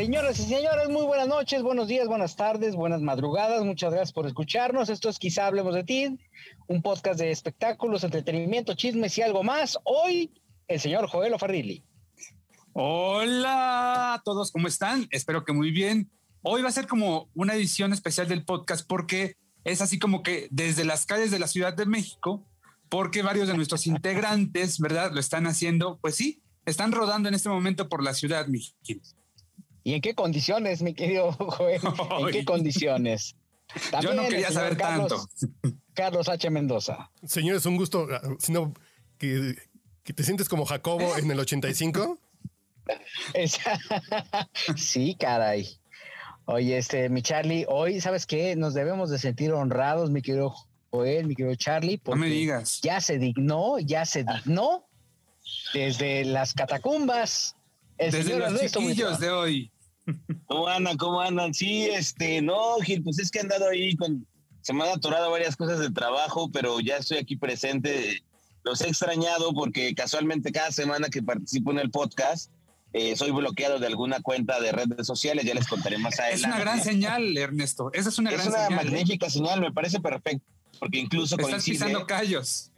Señoras y señores, muy buenas noches, buenos días, buenas tardes, buenas madrugadas. Muchas gracias por escucharnos. Esto es Quizá Hablemos de Ti, un podcast de espectáculos, entretenimiento, chismes y algo más. Hoy, el señor Joel Farrilli. Hola a todos, ¿cómo están? Espero que muy bien. Hoy va a ser como una edición especial del podcast porque es así como que desde las calles de la Ciudad de México, porque varios de nuestros integrantes, ¿verdad? Lo están haciendo, pues sí, están rodando en este momento por la ciudad, mi ¿Y en qué condiciones, mi querido Joel? ¿En qué condiciones? Yo no quería saber tanto. Carlos H. Mendoza. Señor, es un gusto, ah, sino que, que te sientes como Jacobo en el 85. sí, caray. Oye, este, mi Charlie, hoy, ¿sabes qué? Nos debemos de sentir honrados, mi querido Joel, mi querido Charlie. No me digas. Ya se dignó, ya se dignó desde las catacumbas desde los chiquillos de hoy. ¿Cómo andan? ¿Cómo andan? Sí, este, no, Gil, pues es que he andado ahí con. Se me han atorado varias cosas de trabajo, pero ya estoy aquí presente. Los he extrañado porque casualmente cada semana que participo en el podcast eh, soy bloqueado de alguna cuenta de redes sociales. Ya les contaré más adelante. Es una gran señal, Ernesto. Esa es una gran señal. Es una magnífica señal, me parece perfecto. Porque incluso Estás coincide. pisando callos.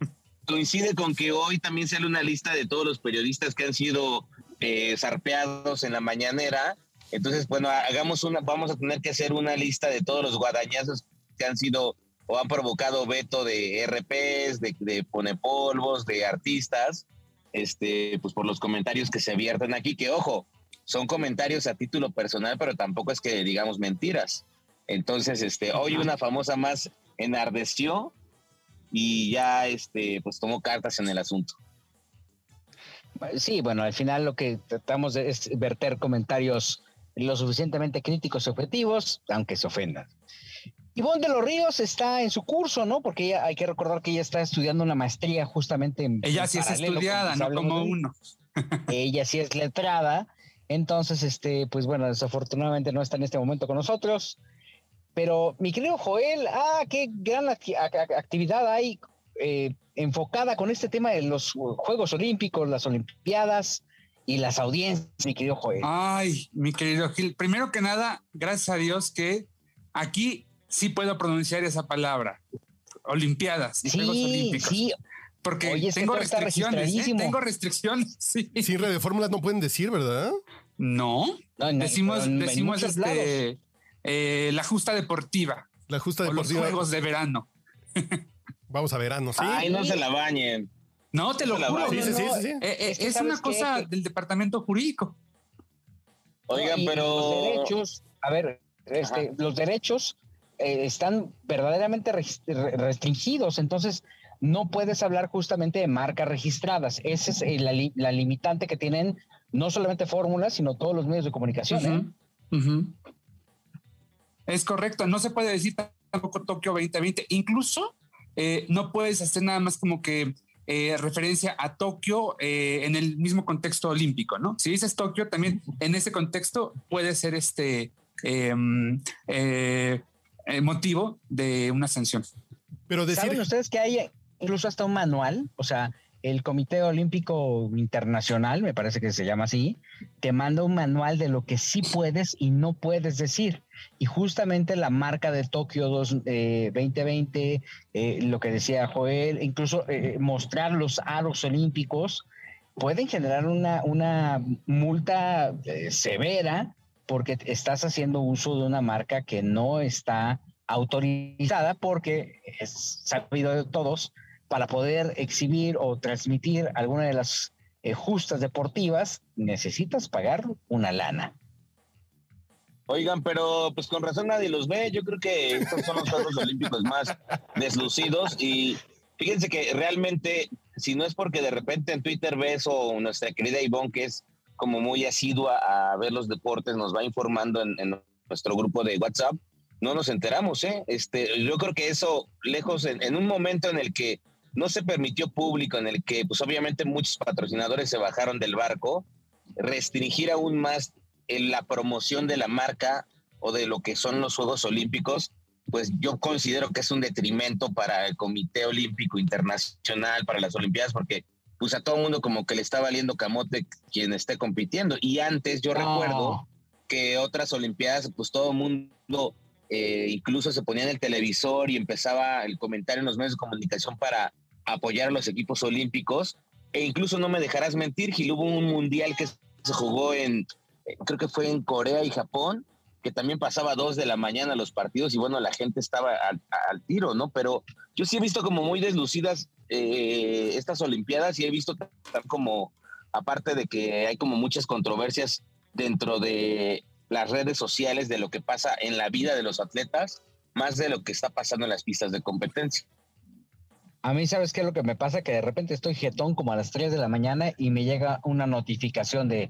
Coincide con que hoy también sale una lista de todos los periodistas que han sido eh, zarpeados en la mañanera. Entonces, bueno, hagamos una, vamos a tener que hacer una lista de todos los guadañazos que han sido o han provocado veto de RPs, de, de polvos, de artistas, este, pues por los comentarios que se vierten aquí, que ojo, son comentarios a título personal, pero tampoco es que digamos mentiras. Entonces, este, hoy una famosa más enardeció y ya este, pues tomó cartas en el asunto. Sí, bueno, al final lo que tratamos de es verter comentarios lo suficientemente críticos y objetivos, aunque se ofendan. Ivonne de los Ríos está en su curso, ¿no? Porque ella, hay que recordar que ella está estudiando una maestría justamente en. Ella sí es estudiada, no como uno. ella sí es letrada. Entonces, este, pues bueno, desafortunadamente no está en este momento con nosotros. Pero mi querido Joel, ah, qué gran actividad hay eh, enfocada con este tema de los Juegos Olímpicos, las Olimpiadas y las audiencias, mi querido Joel. Ay, mi querido Gil, primero que nada, gracias a Dios que aquí sí puedo pronunciar esa palabra, Olimpiadas, sí, Juegos Olímpicos. Sí. Porque tengo, restricciones, ¿eh? tengo restricciones, sí. Sin red de fórmulas no pueden decir, ¿verdad? No, decimos, decimos este, eh, la justa deportiva. La justa deportiva. los juegos de verano. Vamos a verano, sí. Ay, no se la bañen. No, te lo juro. Sí, sí, sí, eh, eh, es, una cosa del departamento jurídico. Oigan, pero. Los derechos, a ver, este, los derechos eh, están verdaderamente restringidos, entonces no puedes hablar justamente de marcas registradas. Esa es la, la, limitante que tienen no solamente fórmulas, sino todos los medios de comunicación. Es correcto, no se puede decir tampoco Tokio 2020. Incluso eh, no puedes hacer nada más como que eh, referencia a Tokio eh, en el mismo contexto olímpico, ¿no? Si dices Tokio, también en ese contexto puede ser este em, motivo de una sanción. Pero decir... ¿Saben ustedes que hay incluso hasta un manual? O sea, el Comité Olímpico Internacional, me parece que se llama así, te manda un manual de lo que sí puedes y no puedes decir. Y justamente la marca de Tokio 2020, eh, lo que decía Joel, incluso eh, mostrar los aros olímpicos, pueden generar una, una multa eh, severa porque estás haciendo uso de una marca que no está autorizada porque es sabido de todos para poder exhibir o transmitir alguna de las eh, justas deportivas, necesitas pagar una lana. Oigan, pero pues con razón nadie los ve. Yo creo que estos son los Juegos Olímpicos más deslucidos y fíjense que realmente, si no es porque de repente en Twitter ves o nuestra querida Ivonne, que es como muy asidua a ver los deportes, nos va informando en, nuestro grupo de WhatsApp, no nos enteramos, ¿eh? Este, yo creo que eso, lejos, en, un momento en el que no se permitió público, en el que, pues obviamente muchos patrocinadores se bajaron del barco, restringir aún más la promoción de la marca o de lo que son los Juegos Olímpicos, pues yo considero que es un detrimento para el Comité Olímpico Internacional, para las Olimpiadas, porque pues a todo el mundo como que le está valiendo camote quien esté compitiendo. Y antes yo recuerdo que otras Olimpiadas, pues todo el mundo eh, incluso se ponía en el televisor y empezaba el comentario en los medios de comunicación para apoyar a los equipos olímpicos. E incluso no me dejarás mentir, Gil, hubo un mundial que se jugó en, eh, creo que fue en Corea y Japón, que también pasaba dos de la mañana los partidos y bueno, la gente estaba al, al tiro, ¿no? Pero yo sí he visto como muy deslucidas eh, estas Olimpiadas y he visto como, aparte de que hay como muchas controversias dentro de las redes sociales de lo que pasa en la vida de los atletas, más de lo que está pasando en las pistas de competencia. A mí, ¿sabes qué es lo que me pasa? Que de repente estoy jetón como a las 3 de la mañana y me llega una notificación de,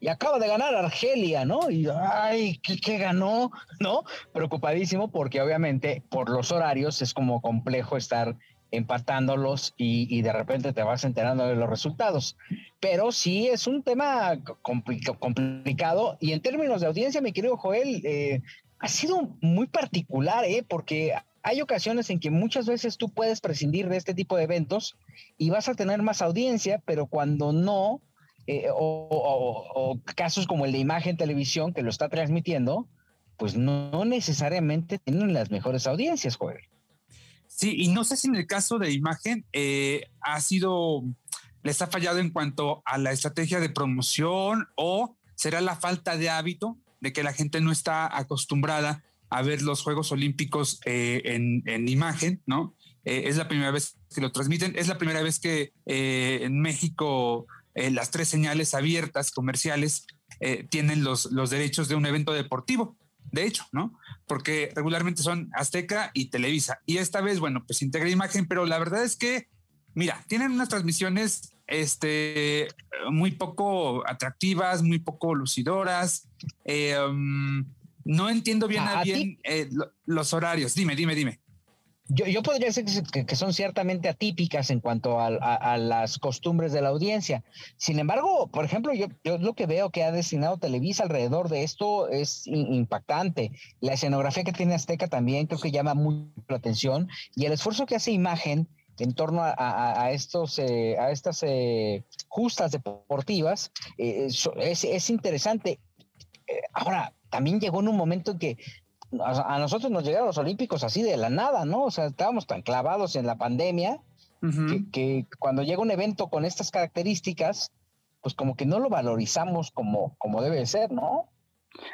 y acaba de ganar Argelia, ¿no? Y, ay, ¿qué, ¿qué, ganó? ¿No? Preocupadísimo porque obviamente por los horarios es como complejo estar empatándolos y, de repente te vas enterando de los resultados. Pero sí es un tema compl complicado y en términos de audiencia, mi querido Joel, eh, ha sido muy particular, ¿eh? Porque hay ocasiones en que muchas veces tú puedes prescindir de este tipo de eventos y vas a tener más audiencia, pero cuando no, eh, o, casos como el de imagen televisión que lo está transmitiendo, pues no necesariamente tienen las mejores audiencias, Joel. Sí, y no sé si en el caso de imagen eh, ha sido, les ha fallado en cuanto a la estrategia de promoción o será la falta de hábito de que la gente no está acostumbrada a ver los Juegos Olímpicos eh, en, en, imagen, ¿no? Eh, es la primera vez que lo transmiten, es la primera vez que eh, en México las tres señales abiertas comerciales tienen los, los derechos de un evento deportivo de hecho, ¿no? Porque regularmente son Azteca y Televisa. Y esta vez, bueno, pues integra imagen, pero la verdad es que, mira, tienen unas transmisiones este, muy poco atractivas, muy poco lucidoras. Eh, um, no entiendo bien a, a bien eh, los horarios. Dime, dime, dime. Yo, yo, podría decir que, que, son ciertamente atípicas en cuanto a, las costumbres de la audiencia. Sin embargo, por ejemplo, yo, yo, lo que veo que ha destinado Televisa alrededor de esto es impactante. La escenografía que tiene Azteca también creo que llama mucho la atención y el esfuerzo que hace Imagen en torno a, a estos, eh, a estas eh, justas deportivas eh, es, es, interesante. Ahora, también llegó en un momento en que a nosotros nos llegaron los olímpicos así de la nada, ¿no? O sea, estábamos tan clavados en la pandemia uh -huh. que, que, cuando llega un evento con estas características, pues como que no lo valorizamos como, como debe ser, ¿no?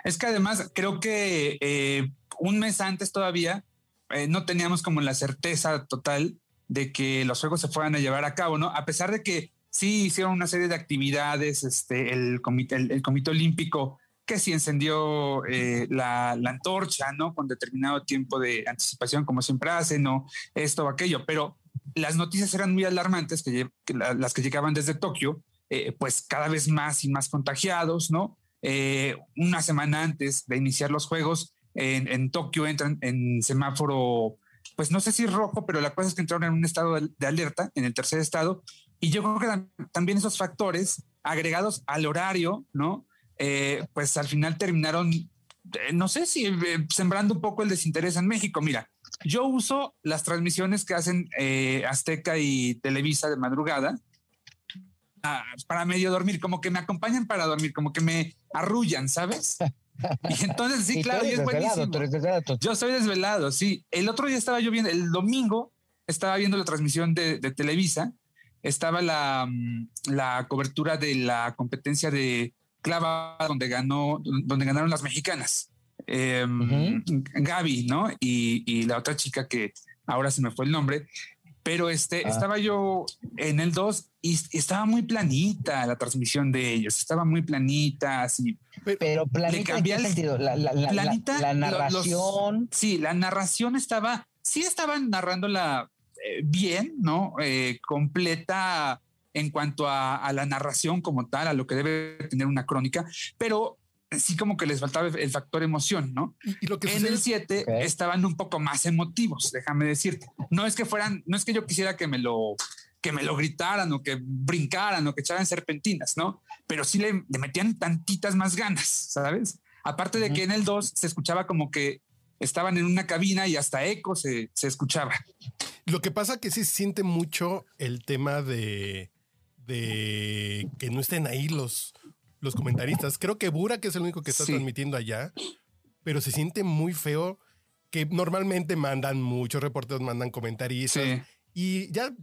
Es que además creo que eh, un mes antes todavía eh, no teníamos como la certeza total de que los juegos se fueran a llevar a cabo, ¿no? A pesar de que sí hicieron una serie de actividades, este, el comité, el, el comité olímpico que si encendió eh, la, la, antorcha, ¿no? Con determinado tiempo de anticipación, como siempre hacen, ¿no? Esto o aquello, pero las noticias eran muy alarmantes, que, que la, las que llegaban desde Tokio, eh, pues cada vez más y más contagiados, ¿no? Eh, una semana antes de iniciar los juegos, en, en, Tokio entran en semáforo, pues no sé si rojo, pero la cosa es que entraron en un estado de alerta, en el tercer estado, y yo creo que también esos factores agregados al horario, ¿no? Eh, pues al final terminaron, eh, no sé si eh, sembrando un poco el desinterés en México. Mira, yo uso las transmisiones que hacen eh, Azteca y Televisa de madrugada ah, para medio dormir, como que me acompañan para dormir, como que me arrullan, ¿sabes? Y entonces, sí, claro, y es buenísimo. Yo soy desvelado, sí. El otro día estaba yo viendo, el domingo estaba viendo la transmisión de, de Televisa, estaba la, mm, la cobertura de la competencia de clava donde ganó, donde ganaron las mexicanas. Eh, uh -huh. Gaby, ¿no? Y, y, la otra chica que ahora se me fue el nombre, pero este, ah. estaba yo en el 2 y, estaba muy planita la transmisión de ellos, estaba muy planita, así. Pero planita, ¿en qué sentido? La, la, la, planita, la narración. Los, sí, la narración estaba, sí estaban narrándola eh, bien, ¿no? Eh, completa en cuanto a, la narración como tal, a lo que debe tener una crónica, pero sí como que les faltaba el factor emoción, ¿no? Y, lo que en el 7 estaban un poco más emotivos, déjame decirte. No es que fueran, no es que yo quisiera que me lo que me lo gritaran o que brincaran o que echaran serpentinas, ¿no? Pero sí le, metían tantitas más ganas, ¿sabes? Aparte de que en el 2 se escuchaba como que estaban en una cabina y hasta eco se, se escuchaba. Lo que pasa que sí se siente mucho el tema de, de que no estén ahí los, los comentaristas. Creo que Bura, que es el único que está transmitiendo allá, pero se siente muy feo que normalmente mandan muchos reporteros, mandan comentaristas y ya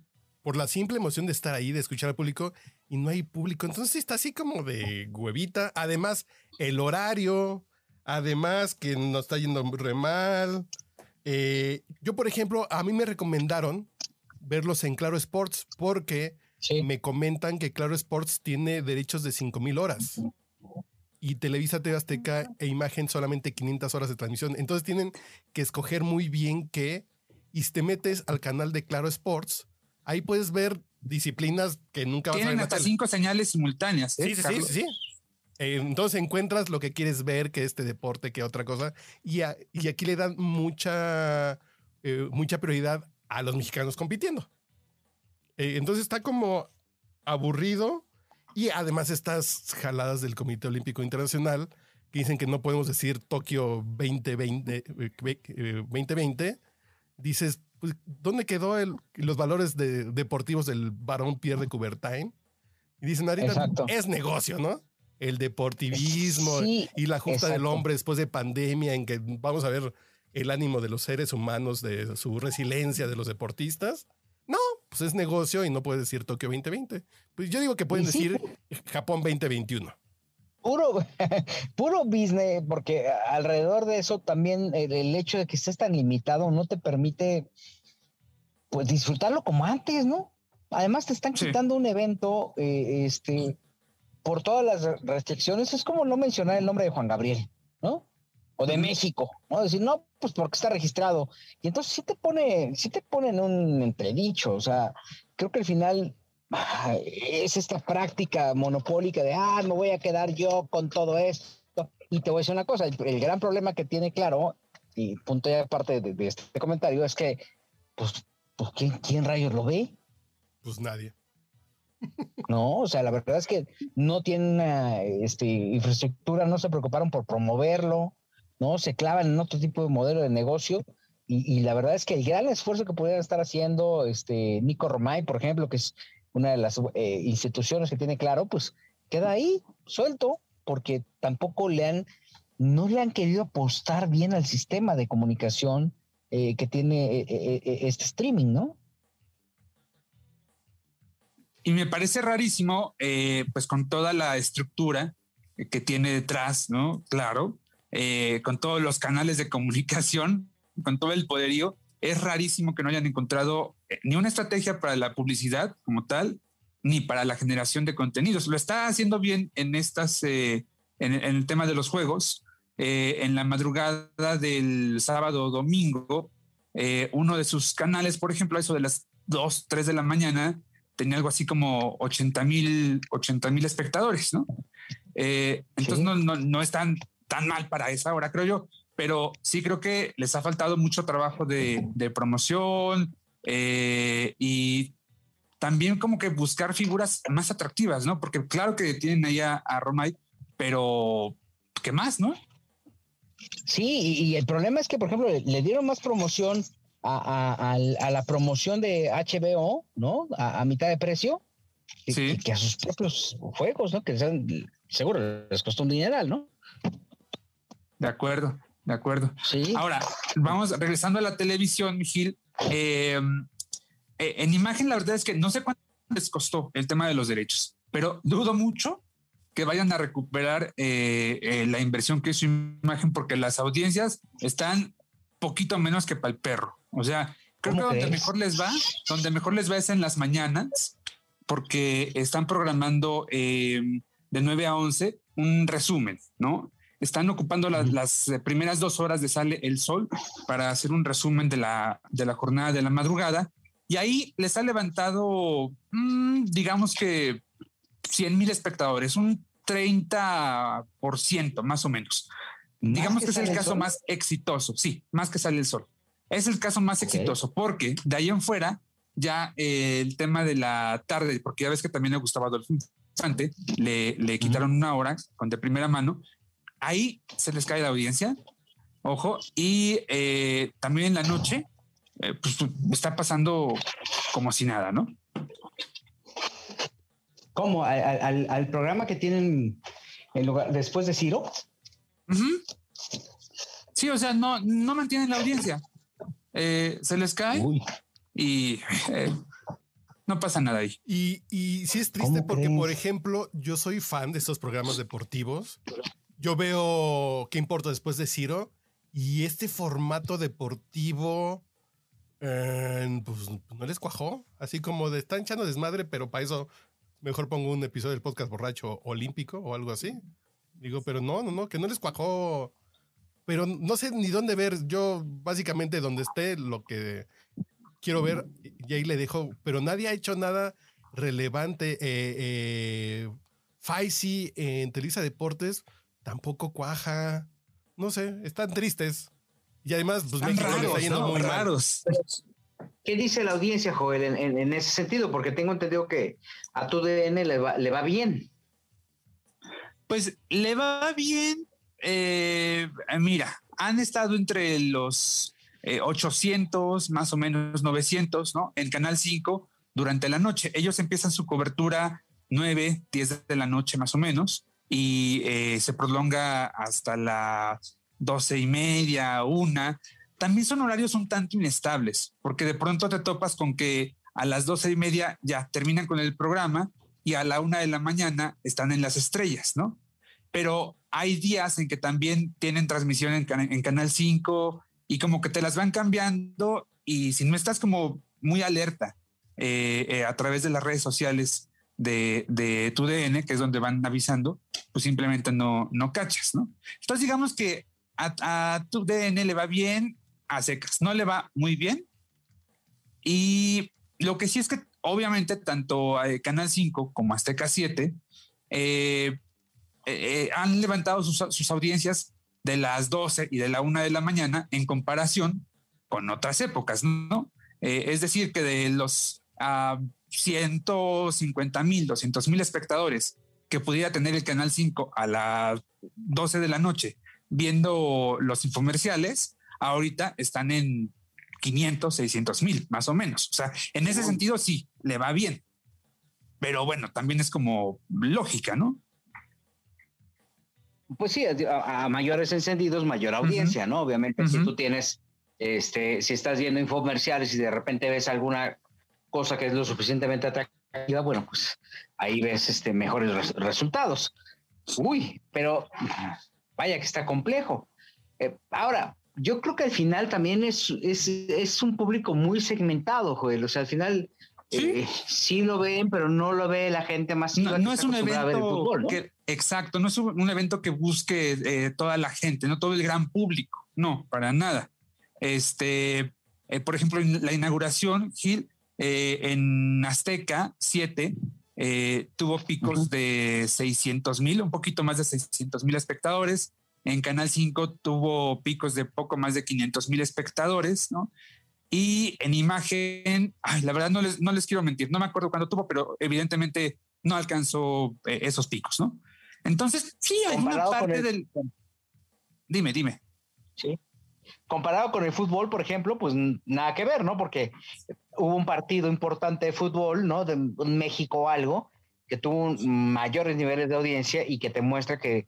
por la simple emoción de estar ahí, de escuchar al público, y no hay público. Entonces está así como de huevita. Además, el horario, además que nos está yendo re mal. Eh, yo, por ejemplo, a mí me recomendaron verlos en Claro Sports porque me comentan que Claro Sports tiene derechos de 5000 horas y Televisa TV Azteca e Imagen solamente 500 horas de transmisión. Entonces tienen que escoger muy bien qué. Y si te metes al canal de Claro Sports, ahí puedes ver disciplinas que nunca vas a ver. Tienen hasta cinco señales simultáneas. ¿eh, sí, sí, sí, sí, entonces encuentras lo que quieres ver, que este deporte, que otra cosa. Y, y aquí le dan mucha, eh, mucha prioridad a los mexicanos compitiendo. Entonces está como aburrido. Y además estas jaladas del Comité Olímpico Internacional que dicen que no podemos decir Tokio 2020, 2020 dices, pues, ¿dónde quedó el, los valores deportivos del varón Pierre de Coubertin? Y dicen, ahorita es negocio, ¿no? El deportivismo y la justa del hombre después de pandemia, en que vamos a ver el ánimo de los seres humanos, de su resiliencia de los deportistas. No, pues es negocio y no puede decir Tokio 2020. Pues yo digo que pueden decir Japón 2021 puro, puro business, porque alrededor de eso también el, hecho de que estés tan limitado no te permite pues disfrutarlo como antes, ¿no? Además te están quitando un evento, eh, este, por todas las restricciones, es como no mencionar el nombre de Juan Gabriel, ¿no? O de México, ¿no? Decir, no, pues porque está registrado. Y entonces sí te pone, sí te ponen un entredicho, o sea, creo que al final es esta práctica monopólica de, ah, me voy a quedar yo con todo esto. Y te voy a decir una cosa, el, gran problema que tiene claro, y punto ya aparte de, este comentario, es que, pues, pues ¿quién, ¿quién rayos lo ve? Pues nadie. No, o sea, la verdad es que no tienen este, infraestructura, no se preocuparon por promoverlo, ¿no? Se clavan en otro tipo de modelo de negocio. Y, y la verdad es que el gran esfuerzo que pudieran estar haciendo este Nico Romay, por ejemplo, que es una de las eh, instituciones que tiene claro, pues queda ahí suelto, porque tampoco le han, no le han querido apostar bien al sistema de comunicación eh, que tiene eh, este streaming, ¿no? Y me parece rarísimo, pues con toda la estructura que tiene detrás, ¿no? Claro, con todos los canales de comunicación, con todo el poderío, es rarísimo que no hayan encontrado eh, ni una estrategia para la publicidad como tal, ni para la generación de contenidos. Lo está haciendo bien en estas, eh, en, el tema de los juegos. Eh, en la madrugada del sábado domingo, uno de sus canales, por ejemplo, eso de las 2, 3 de la mañana, tenía algo así como 80 mil 80 mil espectadores, ¿no? entonces no, no, no están tan mal para esa hora, creo yo pero sí creo que les ha faltado mucho trabajo de, promoción eh, y también como que buscar figuras más atractivas, ¿no? Porque claro que tienen ahí a, Romay, pero ¿qué más, no? Sí, y, el problema es que, por ejemplo, le, dieron más promoción a, la promoción de HBO, ¿no? A, mitad de precio, sí. que a sus propios juegos, ¿no? Que seguro les costó un dineral, ¿no? De acuerdo. De acuerdo. Sí. Ahora, vamos regresando a la televisión, Gil. Eh, eh, en imagen, la verdad es que no sé cuánto les costó el tema de los derechos, pero dudo mucho que vayan a recuperar eh, la inversión que es su imagen, porque las audiencias están poquito menos que para el perro. O sea, creo que donde mejor les va, donde mejor les va es en las mañanas, porque están programando de 9 a 11 un resumen, ¿no? Están ocupando las eh, primeras dos horas de Sale el Sol para hacer un resumen de la, de la jornada de la madrugada Y ahí les ha levantado, mm, digamos que 100 mil espectadores, un 30% más o menos. digamos que, es el caso más exitoso, sí, más que sale el sol. Es el caso más exitoso porque de ahí en fuera ya eh, el tema de la tarde, porque ya ves que también le gustaba Adolfo Infante, le, le quitaron una hora con de primera mano. Ahí se les cae la audiencia, ojo, y eh, también en la noche, eh, pues está pasando como si nada, ¿no? ¿Cómo? ¿Al, programa que tienen en lugar, después de Ciro? Sí, o sea, no, no mantienen la audiencia. Eh, se les cae y eh, no pasa nada ahí. Y, y sí es triste porque, por ejemplo, yo soy fan de estos programas deportivos. Yo veo qué importa después de Ciro y este formato deportivo eh, pues no les cuajó. Así como de están echando desmadre, pero para eso mejor pongo un episodio del podcast borracho olímpico o algo así. Digo, pero no, no, no, que no les cuajó. Pero no sé ni dónde ver. Yo, básicamente, donde esté, lo que quiero ver, y ahí le dejo. Pero nadie ha hecho nada relevante. Eh, eh, Faisy en Televisa Deportes tampoco cuaja. No sé, están tristes. Y además, pues México le está yendo muy raros. ¿Qué dice la audiencia, Joel, en, ese sentido? Porque tengo entendido que a tu DN le va, le va bien. Pues le va bien. Eh, mira, han estado entre los 800, eh, más o menos 900, ¿no? En Canal 5 durante la noche. Ellos empiezan su cobertura 9, 10 de la noche más o menos y eh, se prolonga hasta las doce y media, una también son horarios un tanto inestables, porque de pronto te topas con que a las doce y media ya terminan con el programa y a la una de la mañana están en las estrellas, ¿no? Pero hay días en que también tienen transmisión en, Canal 5 y como que te las van cambiando y si no estás como muy alerta eh, eh, a través de las redes sociales de, de, tu DN, que es donde van avisando, pues simplemente no, no cachas, ¿no? Entonces digamos que a, a tu DN le va bien, a secas. No le va muy bien. Y lo que sí es que obviamente tanto eh, Canal 5 como Azteca 7 eh, eh, han levantado sus, audiencias de las 12 y de la 1 de la mañana en comparación con otras épocas, ¿no? es decir, que de los 150 mil, 200 mil espectadores que pudiera tener el Canal 5 a las 12 de la noche viendo los infomerciales, ahorita están en 500, 600 mil, más o menos. O sea, en ese sentido sí, le va bien. Pero bueno, también es como lógica, ¿no? Pues sí, a, mayores encendidos, mayor audiencia, ¿no? Obviamente, si tú tienes, este, si estás viendo infomerciales y de repente ves alguna cosa que es lo suficientemente atractiva, bueno, pues ahí ves este, mejores resultados. Uy, pero vaya que está complejo. Eh, ahora, yo creo que al final también es, es, un público muy segmentado, Joel. O sea, al final ¿Sí? Eh, lo ven, pero no lo ve la gente más. No, no es un evento que, exacto, no es un evento que busque eh, toda la gente, no todo el gran público, no, para nada. Este, eh, por ejemplo, la inauguración, Gil, en Azteca 7, tuvo picos de 600 mil, un poquito más de 600 mil espectadores. En Canal 5 tuvo picos de poco más de 500 mil espectadores, ¿no? Y en imagen, ay, la verdad no les, no les quiero mentir, no me acuerdo cuándo tuvo, pero evidentemente no alcanzó eh, esos picos, ¿no? Entonces, sí, hay una parte del... Dime, dime. Sí. Comparado con el fútbol, por ejemplo, pues nada que ver, ¿no? Porque hubo un partido importante de fútbol, ¿no? De México algo, que tuvo mayores niveles de audiencia y que te muestra que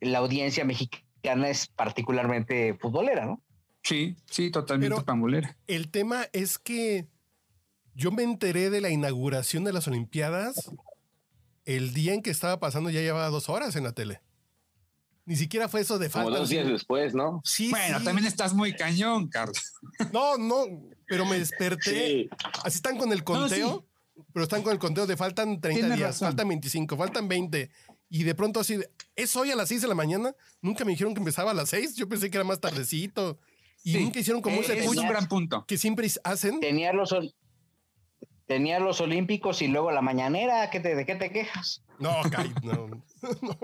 la audiencia mexicana es particularmente futbolera, ¿no? Sí, sí, totalmente pambolera. El tema es que yo me enteré de la inauguración de las Olimpiadas el día en que estaba pasando, ya llevaba dos horas en la tele. Ni siquiera fue eso de falta. Como dos días después, ¿no? Sí. Bueno, también estás muy cañón, Carlos. No, no, pero me desperté. Así están con el conteo, pero están con el conteo de faltan 30 días, faltan 25, faltan 20. Y de pronto así, ¿es hoy a las 6 de la mañana? Nunca me dijeron que empezaba a las 6. Yo pensé que era más tardecito. Y nunca hicieron como ese es un gran punto. que siempre hacen. Tenía los, tenía los Olímpicos y luego la mañanera. ¿qué te, ¿De qué te quejas? No, Kai, no, no.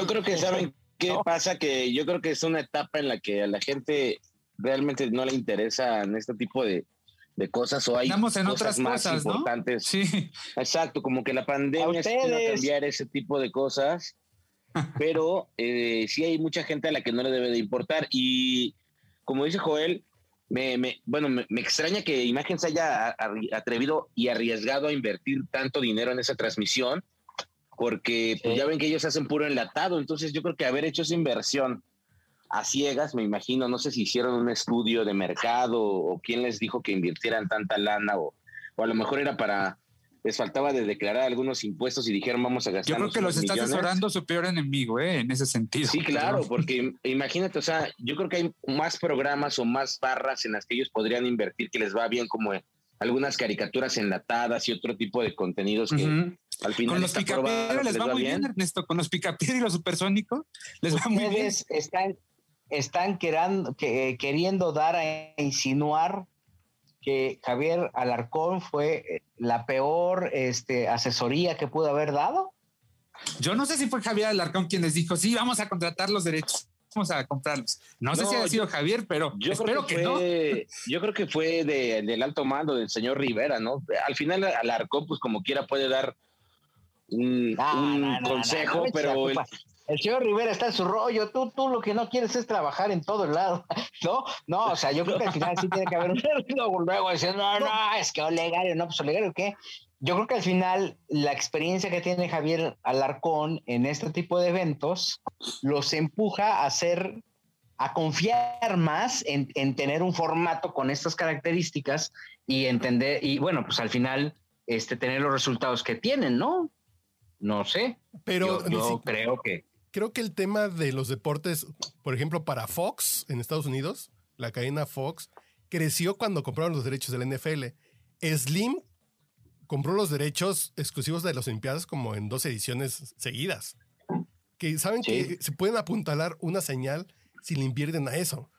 Yo creo que saben qué pasa, que yo creo que es una etapa en la que a la gente realmente no le interesa en este tipo de, de cosas o hay Estamos en cosas otras más cosas, ¿no? importantes. Sí. Exacto, como que la pandemia a cambiar ese tipo de cosas, pero eh, sí hay mucha gente a la que no le debe de importar. Y como dice Joel, me, me- bueno, me, me extraña que Imagen se haya atrevido y arriesgado a invertir tanto dinero en esa transmisión, porque pues, Sí. ya ven que ellos hacen puro enlatado, entonces yo creo que haber hecho esa inversión a ciegas, me imagino, no sé si hicieron un estudio de mercado o quién les dijo que invirtieran tanta lana o, o a lo mejor era para, les faltaba de declarar algunos impuestos y dijeron vamos a gastar. Yo creo que los está asesorando su peor enemigo, ¿eh? En ese sentido. Sí, claro, porque imagínate, o sea, yo creo que hay más programas o más barras en las que ellos podrían invertir que les va bien como algunas caricaturas enlatadas y otro tipo de contenidos que al final Con los picapiedra les va muy bien, Ernesto. Con los picapiedra y los supersónicos les va muy bien. Ustedes están, están querando- que- queriendo dar a insinuar que Javier Alarcón fue eh, la peor este, asesoría que pudo haber dado. Yo no sé si fue Javier Alarcón quien les dijo, sí, vamos a contratar los derechos, vamos a comprarlos. No, sé si ha sido Javier, pero Yo espero creo que, que, no. yo creo que fue de- del alto mando del señor Rivera, ¿no? Al final Alarcón, pues como quiera puede dar un, No, un no, no, no, consejo, no, no, pero el- señor Rivera está en su rollo, tú, tú lo que no quieres es trabajar en todo el lado, ¿no? No, o sea, yo creo que al final sí tiene que haber un luego, luego decir, no, no, es que Olegario, no, pues Olegario, ¿qué? Yo creo que al final la experiencia que tiene Javier Alarcón en este tipo de eventos los empuja a hacer, a confiar más en, en tener un formato con estas características y entender, y bueno, pues al final, este, tener los resultados que tienen, ¿no? No sé. Pero yo, ni yo si- creo que creo que el tema de los deportes, por ejemplo, para Fox en Estados Unidos, la cadena Fox, creció cuando compraron los derechos del NFL. Slim compró los derechos exclusivos de las Olimpiadas como en dos ediciones seguidas. Que saben Sí. que se pueden apuntalar una señal si le invierten a eso.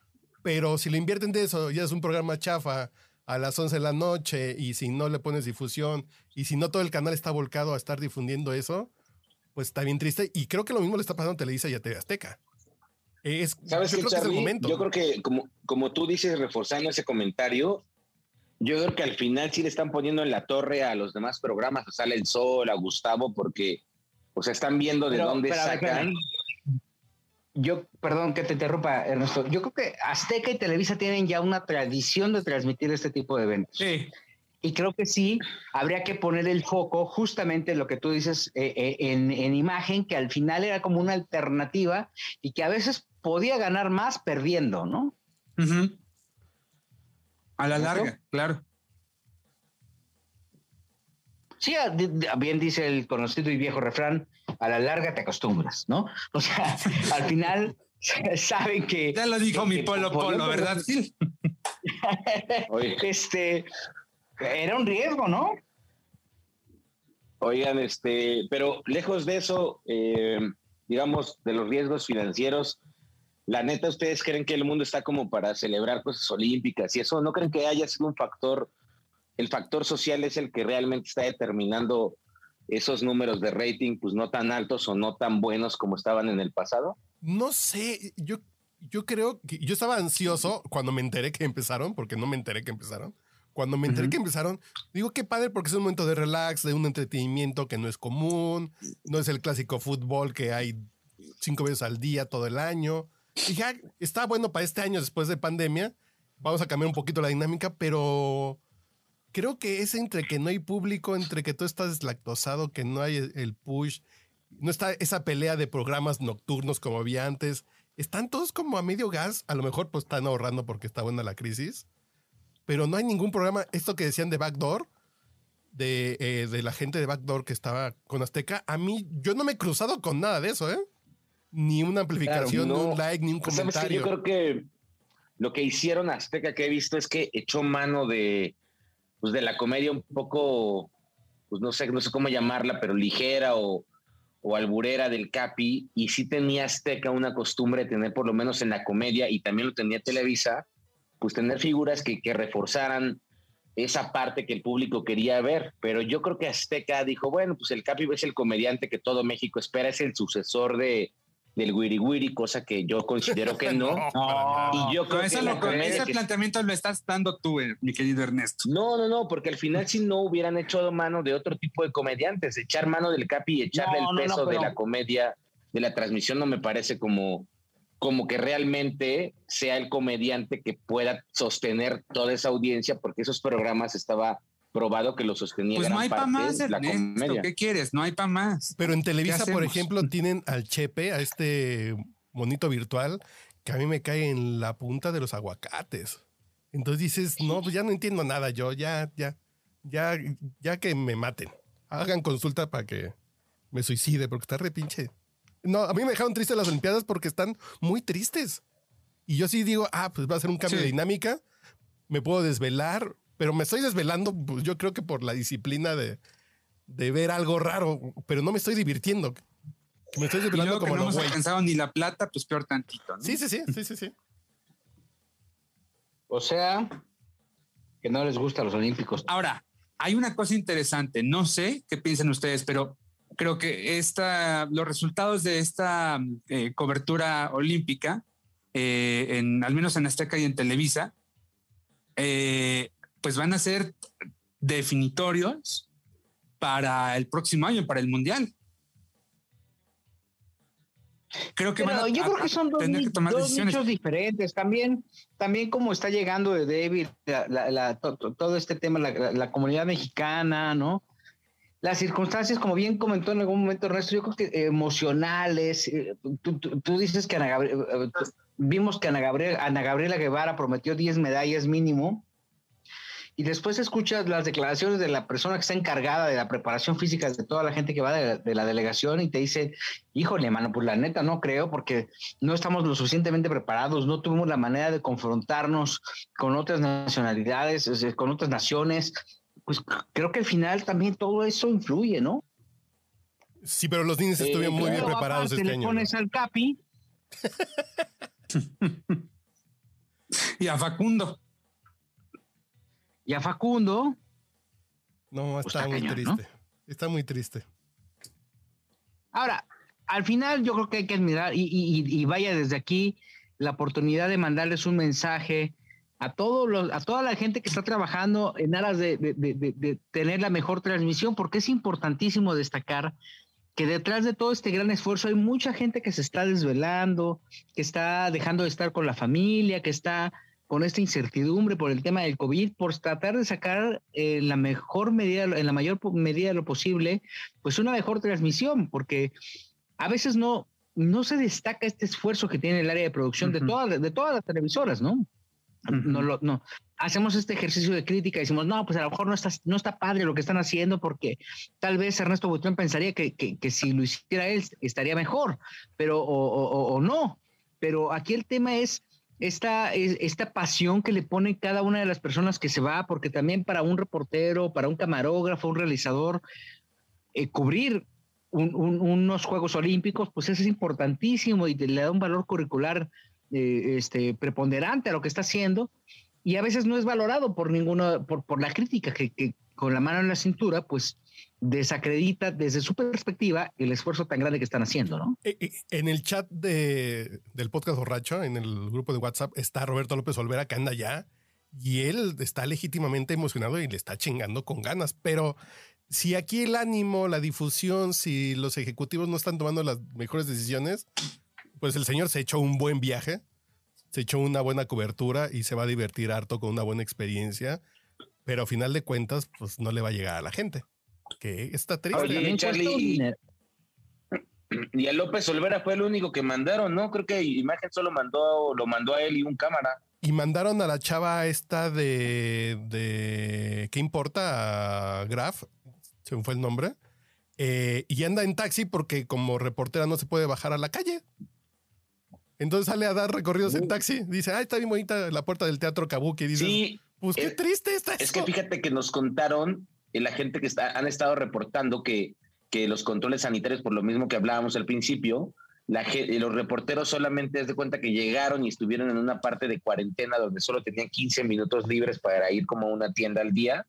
Pero si le invierten de eso, ya es un programa chafa a las 11 de la noche y si no le pones difusión y si no todo el canal está volcado a estar difundiendo eso, pues está bien triste. Y creo que lo mismo le está pasando a Televisa y a TV Azteca. Es, ¿Sabes yo creo que es el Charlie? momento. Yo creo que, como, como tú dices, reforzando ese comentario, yo creo que al final sí le están poniendo en la torre a los demás programas, a Sale el Sol, a Gustavo, porque, o sea, están viendo de Pero, dónde pero, sacan. Yo, perdón que te interrumpa, Ernesto. Yo creo que Azteca y Televisa tienen ya una tradición de transmitir este tipo de eventos. Sí. Y creo que sí, habría que poner el foco justamente en lo que tú dices eh, eh, en, en imagen, que al final era como una alternativa y que a veces podía ganar más perdiendo, ¿no? Ujú. A la larga, claro. Sí, a- di- di- bien dice el conocido y viejo refrán, a la larga te acostumbras, ¿no? O sea, al final saben que... Ya lo dijo mi Polo poniendo- Polo, ¿verdad? Oye, Este, era un riesgo, ¿no? oigan, este, pero lejos de eso, eh, digamos, de los riesgos financieros, la neta, ¿ustedes creen que el mundo está como para celebrar cosas olímpicas y eso? ¿No creen que haya sido un factor, el factor social es el que realmente está determinando esos números de rating, pues no tan altos o no tan buenos como estaban en el pasado? No sé, yo, yo creo que yo estaba ansioso cuando me enteré que empezaron, porque no me enteré que empezaron. Cuando me enteré que empezaron, digo qué padre porque es un momento de relax, de un entretenimiento que no es común, no es el clásico fútbol que hay cinco veces al día todo el año. Dije, "Ah, está bueno para este año después de pandemia, vamos a cambiar un poquito la dinámica, pero creo que es entre que no hay público, entre que tú estás deslactosado, que no hay el- push, no está esa pelea de programas nocturnos como había antes. Están todos como a medio gas. A lo mejor pues están ahorrando porque está buena la crisis. Pero no hay ningún programa. Esto que decían de Backdoor, de, eh, de la gente de Backdoor que estaba con Azteca, a mí yo no me he cruzado con nada de eso, ¿eh? Ni una amplificación, Claro, ni no. un like, ni un Pues, comentario. Yo creo que lo que hicieron Azteca que he visto es que echó mano de, pues de la comedia un poco, pues no sé, no sé cómo llamarla, pero ligera o, o alburera del Capi. Y sí tenía Azteca una costumbre de tener, por lo menos en la comedia, y también lo tenía Televisa, pues tener figuras que, que reforzaran esa parte que el público quería ver, pero yo creo que Azteca dijo, bueno, pues el Capi es el comediante que todo México espera, es el sucesor de del Wiri Wiri, cosa que yo considero que no. y yo creo que ese planteamiento lo estás dando tú, eh, mi querido Ernesto. No, no, no, porque al final si no hubieran hecho mano de otro tipo de comediantes, echar mano del Capi y echarle el peso de la comedia, de la transmisión, no me parece como como que realmente sea el comediante que pueda sostener toda esa audiencia, porque esos programas estaba probado que lo sostenía. Pues no hay para más, la comedia. ¿Qué quieres? No hay para más. Pero en Televisa, por ejemplo, tienen al Chepe, a este monito virtual, que a mí me cae en la punta de los aguacates. Entonces dices, no, pues ya no entiendo nada yo, ya, ya, ya, ya que me maten. Hagan consulta para que me suicide, porque está re pinche. No, a mí me dejaron triste las Olimpiadas porque están muy tristes. Y yo sí digo, ah, pues va a ser un cambio de dinámica. Me puedo desvelar, pero me estoy desvelando, pues yo creo que por la disciplina de, ver algo raro, pero no me estoy divirtiendo. Me estoy desvelando como no hemos alcanzado ni la plata, pues peor tantito. ¿no? Sí, sí, sí, sí, sí, sí. O sea, que no les gustan los olímpicos. Ahora, hay una cosa interesante, no sé qué piensan ustedes, pero creo que esta, los resultados de esta eh, cobertura olímpica, eh, en, al menos en Azteca y en Televisa, eh, pues van a ser definitorios para el próximo año, para el Mundial. Creo que yo creo que son dos, nichos diferentes. También, también como está llegando de David, todo este tema, la, comunidad mexicana, ¿no? las circunstancias, como bien comentó en algún momento Ernesto, yo creo que emocionales. Eh, tú, dices que Ana Gabriela, eh, vimos que Ana, Gabriela, Ana Gabriela Guevara prometió 10 medallas mínimo. Y después escuchas las declaraciones de la persona que está encargada de la preparación física de toda la gente que va de la, delegación y te dice, híjole, mano, pues la neta no creo porque no estamos lo suficientemente preparados, no tuvimos la manera de confrontarnos con otras nacionalidades, con otras naciones, pues creo que al final también todo eso influye, ¿no? Sí, pero los niños estuvieron muy bien preparados este le pones al Capi. y a Facundo. Y a Facundo. No, pues está, muy triste. Está muy triste. Ahora, al final yo creo que hay que admirar y vaya desde aquí la oportunidad de mandarles un mensaje a, todos los, a toda la gente que está trabajando en aras de, tener la mejor transmisión, porque es importantísimo destacar que detrás de todo este gran esfuerzo hay mucha gente que se está desvelando, que está dejando de estar con la familia, que está con esta incertidumbre por el tema del COVID, por tratar de sacar en la mejor medida, en la mayor medida de lo posible, pues una mejor transmisión, porque a veces no, no se destaca este esfuerzo que tiene el área de producción de, todas, de todas las televisoras, ¿no? No, lo, no. Hacemos este ejercicio de crítica y decimos, no, pues a lo mejor no está, no está padre lo que están haciendo porque tal vez Ernesto Buitrón pensaría que, que, si lo hiciera él estaría mejor, pero o, no. Pero aquí el tema es esta, esta pasión que le pone cada una de las personas que se va, porque también para un reportero, para un camarógrafo, un realizador, eh, cubrir unos Juegos Olímpicos, pues eso es importantísimo y le da un valor curricular eh, este, preponderante a lo que está haciendo y a veces no es valorado por ninguna, por, por la crítica que, que, con la mano en la cintura, pues desacredita desde su perspectiva el esfuerzo tan grande que están haciendo, ¿no? Eh, eh, en el chat de, del podcast borracho, en el grupo de WhatsApp, está Roberto López Olvera que anda allá y él está legítimamente emocionado y le está chingando con ganas, pero si aquí el ánimo, la difusión, si los ejecutivos no están tomando las mejores decisiones, pues el señor se echó un buen viaje, se echó una buena cobertura y se va a divertir harto con una buena experiencia, pero a final de cuentas, pues no le va a llegar a la gente. Que está triste. Oye, Charlie, y a López Olvera fue el único que mandaron, ¿no? Creo que Imagen solo mandó, lo mandó a él y un cámara. Y mandaron a la chava esta de, de ¿qué importa? A Graf, se me fue el nombre. Eh, y anda en taxi porque como reportera no se puede bajar a la calle. Entonces sale a dar recorridos en taxi. Dice, ah, está bien bonita la puerta del Teatro Kabuki. Dice, sí, pues qué triste está Es que fíjate que nos contaron, la gente que está, han estado reportando que, que los controles sanitarios, por lo mismo que hablábamos al principio, la, los reporteros solamente es de cuenta que llegaron y estuvieron en una parte de cuarentena donde solo tenían 15 minutos libres para ir como a una tienda al día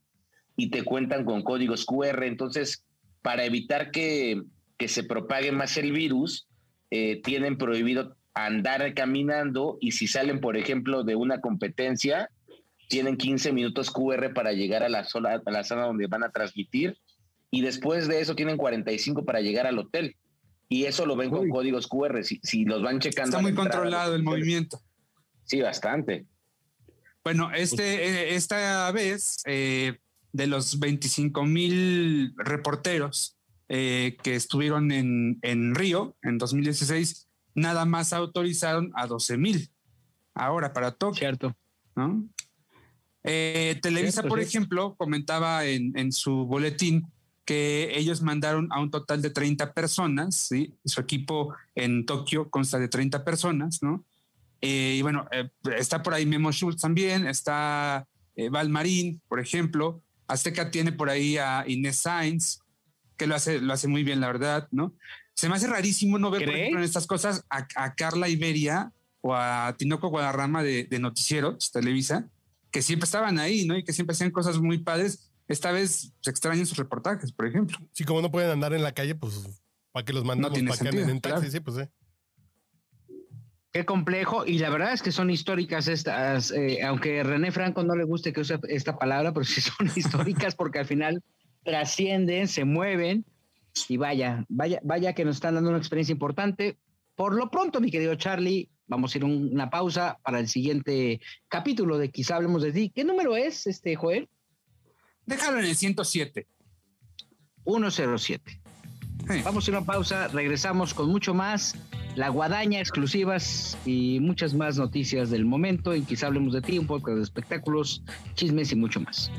y te cuentan con códigos QR. Entonces, para evitar que, que se propague más el virus, eh, tienen prohibido andar caminando y si salen, por ejemplo, de una competencia, tienen 15 minutos QR para llegar a la, zona, a la zona donde van a transmitir y después de eso tienen 45 para llegar al hotel. Y eso lo ven con códigos QR, si, si, los van checando. Está muy controlado el movimiento. Sí, bastante. Bueno, este, eh, esta vez, eh, de los 25 mil reporteros eh, que estuvieron en, en Río en 2016, nada más autorizaron a 12 mil. Ahora para Tokio. Cierto. ¿no? Eh, Televisa, por ejemplo, comentaba en, en, su boletín que ellos mandaron a un total de 30 personas, ¿sí? Su equipo en Tokio consta de 30 personas, ¿no? Eh, y bueno, eh, está por ahí Memo Schultz también, está Val Marín, por ejemplo. Azteca tiene por ahí a Inés Sainz, que lo hace, lo hace muy bien, la verdad, ¿no? Se me hace rarísimo no ver, por ejemplo, en estas cosas a, Carla Iberia o a Tinoco Guadarrama de, de Noticieros, Televisa, que siempre estaban ahí, ¿no? Y que siempre hacían cosas muy padres. Esta vez se extrañan sus reportajes, por ejemplo. Sí, como no pueden andar en la calle, pues, ¿para qué los mandamos? No ¿Para que en taxi? Sí, pues sí. Qué complejo, y la verdad es que son históricas estas, eh, aunque René Franco no le guste que use esta palabra, pero sí son históricas porque al final trascienden, se mueven, y vaya, vaya, vaya que nos están dando una experiencia importante. Por lo pronto, mi querido Charlie, vamos a ir a una pausa para el siguiente capítulo de Quizá hablemos de ti. ¿Qué número es, este Joel? Déjalo en el 107. 107. Vamos a ir a una pausa, regresamos con mucho más, la guadaña exclusivas y muchas más noticias del momento en Quizá hablemos de ti, un poco de espectáculos, chismes y mucho más.